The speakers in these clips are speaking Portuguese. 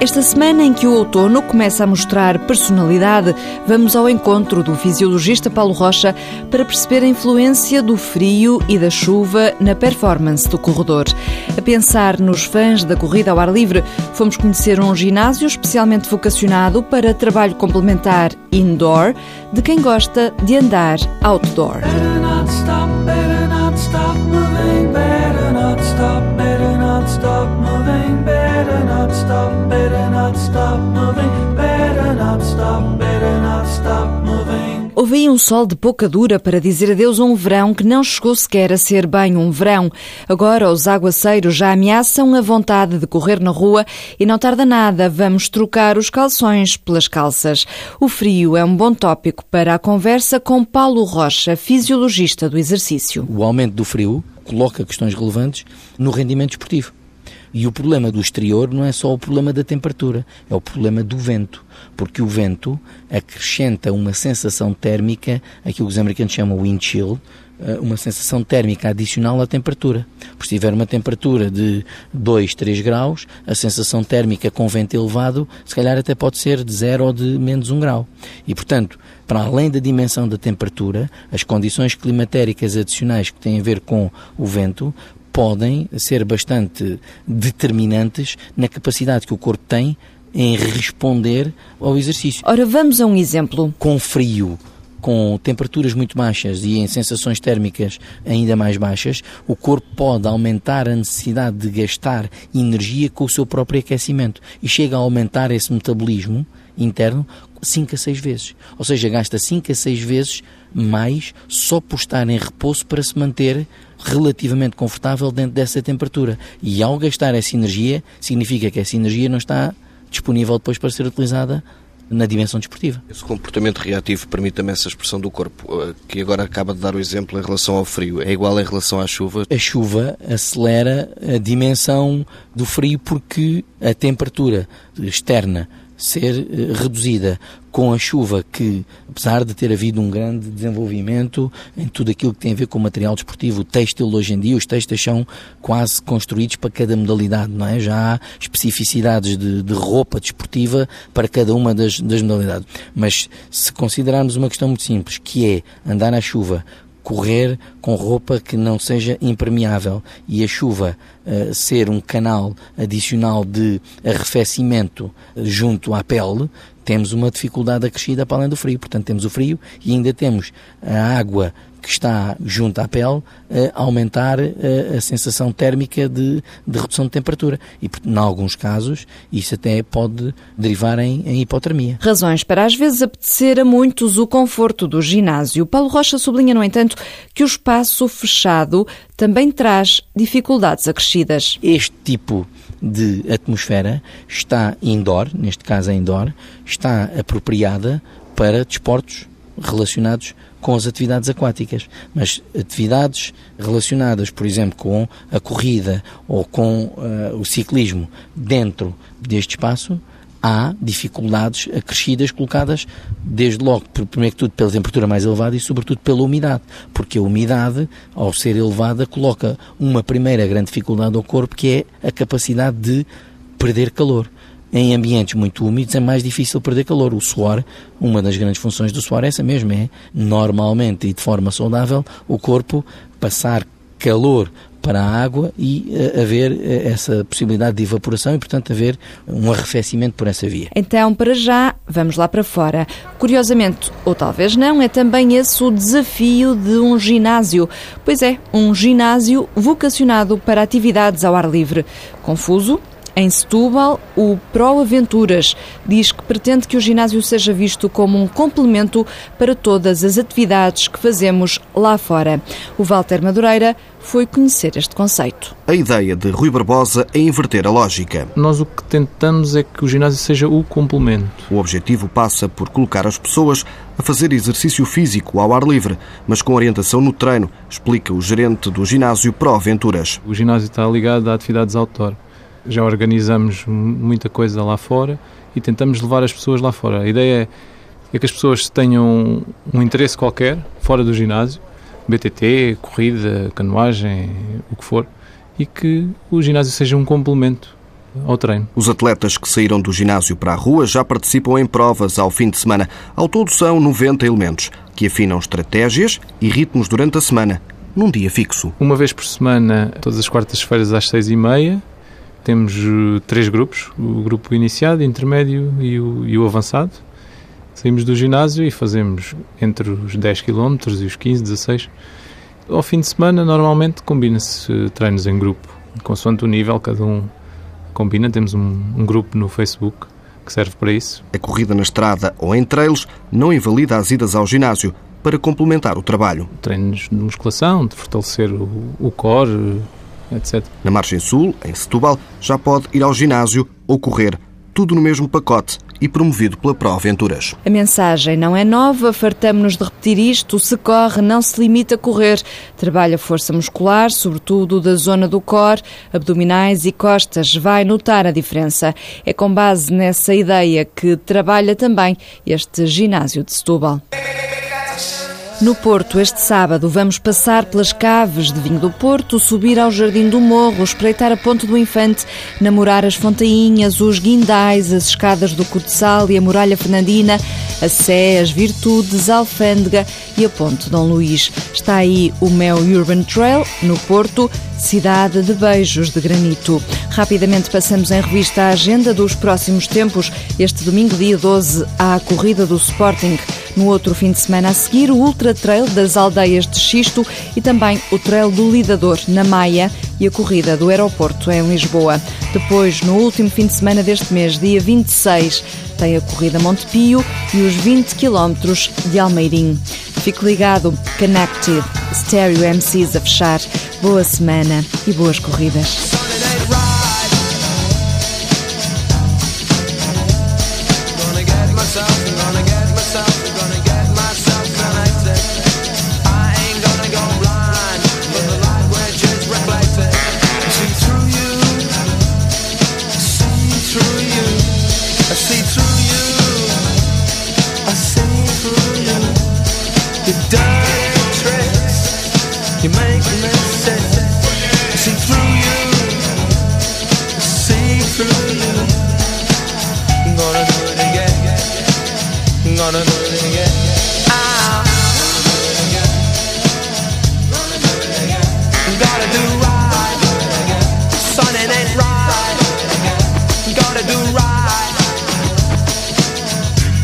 Esta semana em que o outono começa a mostrar personalidade, vamos ao encontro do fisiologista Paulo Rocha para perceber a influência do frio e da chuva na performance do corredor. A pensar nos fãs da corrida ao ar livre, fomos conhecer um ginásio especialmente vocacionado para trabalho complementar indoor de quem gosta de andar outdoor. Stop Houve aí um sol de pouca dura para dizer adeus a um verão que não chegou sequer a ser bem um verão. Agora os aguaceiros já ameaçam a vontade de correr na rua e não tarda nada, vamos trocar os calções pelas calças. O frio é um bom tópico para a conversa com Paulo Rocha, fisiologista do exercício. O aumento do frio coloca questões relevantes no rendimento esportivo. E o problema do exterior não é só o problema da temperatura, é o problema do vento, porque o vento acrescenta uma sensação térmica, aquilo que os americanos chamam wind chill, eh, uma sensação térmica adicional à temperatura. Por se tiver uma temperatura de 2, 3 graus, a sensação térmica com vento elevado, se calhar até pode ser de 0 ou de menos 1 grau. E, portanto, para além da dimensão da temperatura, as condições climatéricas adicionais que têm a ver com o vento podem ser bastante determinantes na capacidade que o corpo tem em responder ao exercício. Ora, vamos a um exemplo. Com frio, com temperaturas muito baixas e em sensações térmicas ainda mais baixas, o corpo pode aumentar a necessidade de gastar energia com o seu próprio aquecimento e chega a aumentar esse metabolismo interno 5 a 6 vezes. Ou seja, gasta 5 a 6 vezes mais só por estar em repouso para se manter relativamente confortável dentro dessa temperatura. E ao gastar essa energia, significa que essa energia não está disponível depois para ser utilizada na dimensão desportiva. Esse comportamento reativo permite também essa expressão do corpo, eh, que agora acaba de dar o exemplo em relação ao frio. É igual em relação à chuva? A chuva acelera a dimensão do frio porque a temperatura externa ser eh, reduzida com a chuva que, apesar de ter havido um grande desenvolvimento em tudo aquilo que tem a ver com material desportivo, o têxtil hoje em dia, os têxteis são quase construídos para cada modalidade, não é? Já há especificidades de, de roupa desportiva para cada uma das, das modalidades. Mas se considerarmos uma questão muito simples, que é andar na chuva correr com roupa que não seja impermeável e a chuva uh, ser um canal adicional de arrefecimento junto à pele, temos uma dificuldade acrescida para além do frio. Portanto, temos o frio e ainda temos a água que está junto à pele a aumentar a, a sensação térmica de, de, redução de temperatura. E, em alguns casos, isso até pode derivar em, em, hipotermia. Razões para às vezes apetecer a muitos o conforto do ginásio. Paulo Rocha sublinha, no entanto, que o espaço fechado também traz dificuldades acrescidas. Este tipo de atmosfera está indoor, neste caso é indoor, está apropriada para desportos relacionados com as atividades aquáticas, mas atividades relacionadas, por exemplo, com a corrida ou com uh, o ciclismo dentro deste espaço, há dificuldades acrescidas colocadas desde logo, primeiro que tudo, pela temperatura mais elevada e sobretudo pela umidade, porque a umidade, ao ser elevada, coloca uma primeira grande dificuldade ao corpo, que é a capacidade de perder calor. Em ambientes muito úmidos é mais difícil perder calor. O suor, uma das grandes funções do suor é essa mesmo, é normalmente e de forma saudável o corpo passar calor para a água e uh, haver uh, essa possibilidade de evaporação e, portanto, haver um arrefecimento por essa via. Então, para já, vamos lá para fora. Curiosamente, ou talvez não, é também esse o desafio de um ginásio. Pois é, um ginásio vocacionado para atividades ao ar livre. Confuso, em Setúbal, o Pro Aventuras diz que pretende que o ginásio seja visto como um complemento para todas as atividades que fazemos lá fora. O Walter Madureira foi conhecer este conceito. A ideia de Rui Barbosa é inverter a lógica. Nós o que tentamos é que o ginásio seja o complemento. O objetivo passa por colocar as pessoas a fazer exercício físico ao ar livre, mas com orientação no treino, explica o gerente do ginásio Pro Aventuras. O ginásio está ligado a atividades outdoor já organizamos muita coisa lá fora e tentamos levar as pessoas lá fora. A ideia é, é que as pessoas tenham um interesse qualquer fora do ginásio, BTT, corrida, canoagem, o que for, e que o ginásio seja um complemento ao treino. Os atletas que saíram do ginásio para a rua já participam em provas ao fim de semana. Ao todo são 90 elementos, que afinam estratégias e ritmos durante a semana, num dia fixo. Uma vez por semana, todas as quartas-feiras às seis e meia, temos uh, três grupos, o grupo iniciado, intermédio e o, e o avançado. Saímos do ginásio e fazemos entre os 10 km e os 15, 16 ao fim de semana, normalmente, combina-se uh, treinos em grupo, consoante o nível, cada um combina. Temos um, um, grupo no Facebook que serve para isso. A corrida na estrada ou em trails não invalida as idas ao ginásio para complementar o trabalho. Treinos de musculação, de fortalecer o, o core, etc. Na margem sul, em Setúbal, já pode ir ao ginásio ou correr, tudo no mesmo pacote e promovido pela Pro Aventuras. A mensagem não é nova, fartamos-nos de repetir isto. Se corre, não se limita a correr. Trabalha força muscular, sobretudo da zona do core, abdominais e costas. Vai notar a diferença. É com base nessa ideia que trabalha também este ginásio de Setúbal. No Porto, este sábado, vamos passar pelas caves de vinho do Porto, subir ao Jardim do Morro, espreitar a Ponte do Infante, namorar as fontainhas, os guindais, as escadas do Cutsal e a Muralha Fernandina, a Sé, as Virtudes, a Alfândega e a Ponte Dom Luís. Está aí o Mel Urban Trail, no Porto, cidade de beijos de granito. Rapidamente passamos em revista a agenda dos próximos tempos. Este domingo, dia 12, há a corrida do Sporting. No outro fim de semana a seguir, o Ultra Trail das aldeias de Xisto e também o Trail do Lidador, na Maia, e a corrida do aeroporto em Lisboa. Depois, no último fim de semana deste mês, dia 26, tem a corrida Montepio e os 20 km de Almeirim. Fique ligado, Connected, Stereo MCs a fechar. Boa semana e boas corridas. You ah. gotta do it right You gotta do right.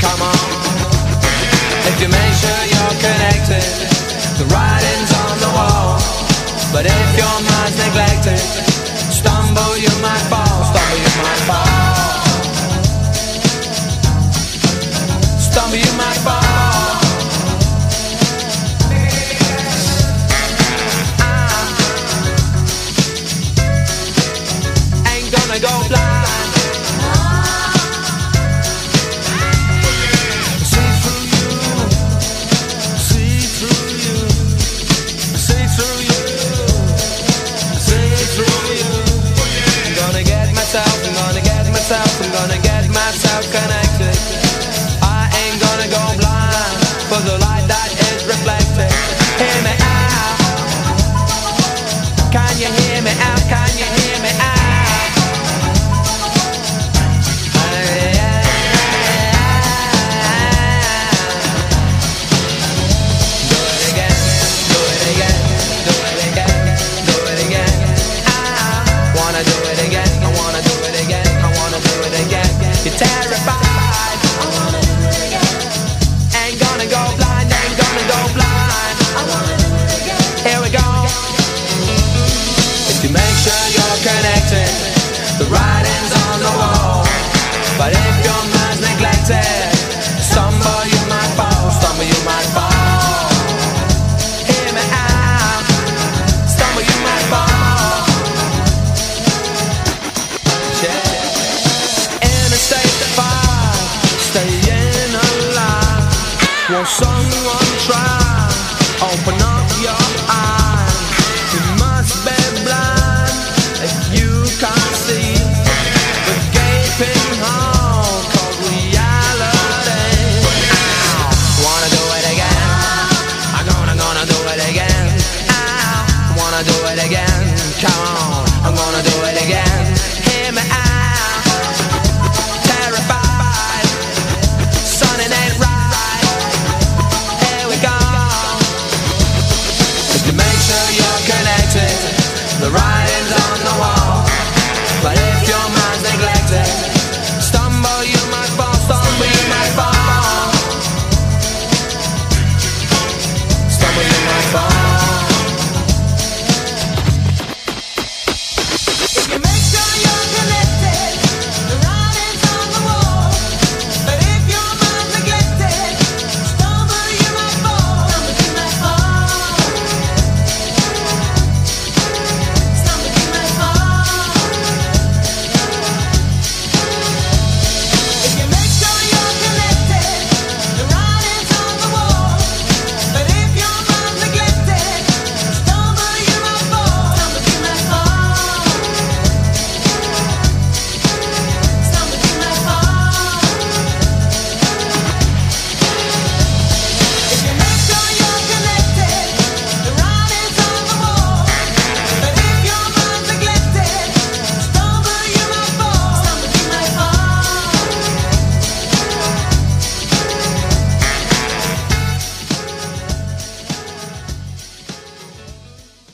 Come on. If you make sure you're connected, the writing's on the wall. But if your mind's neglected,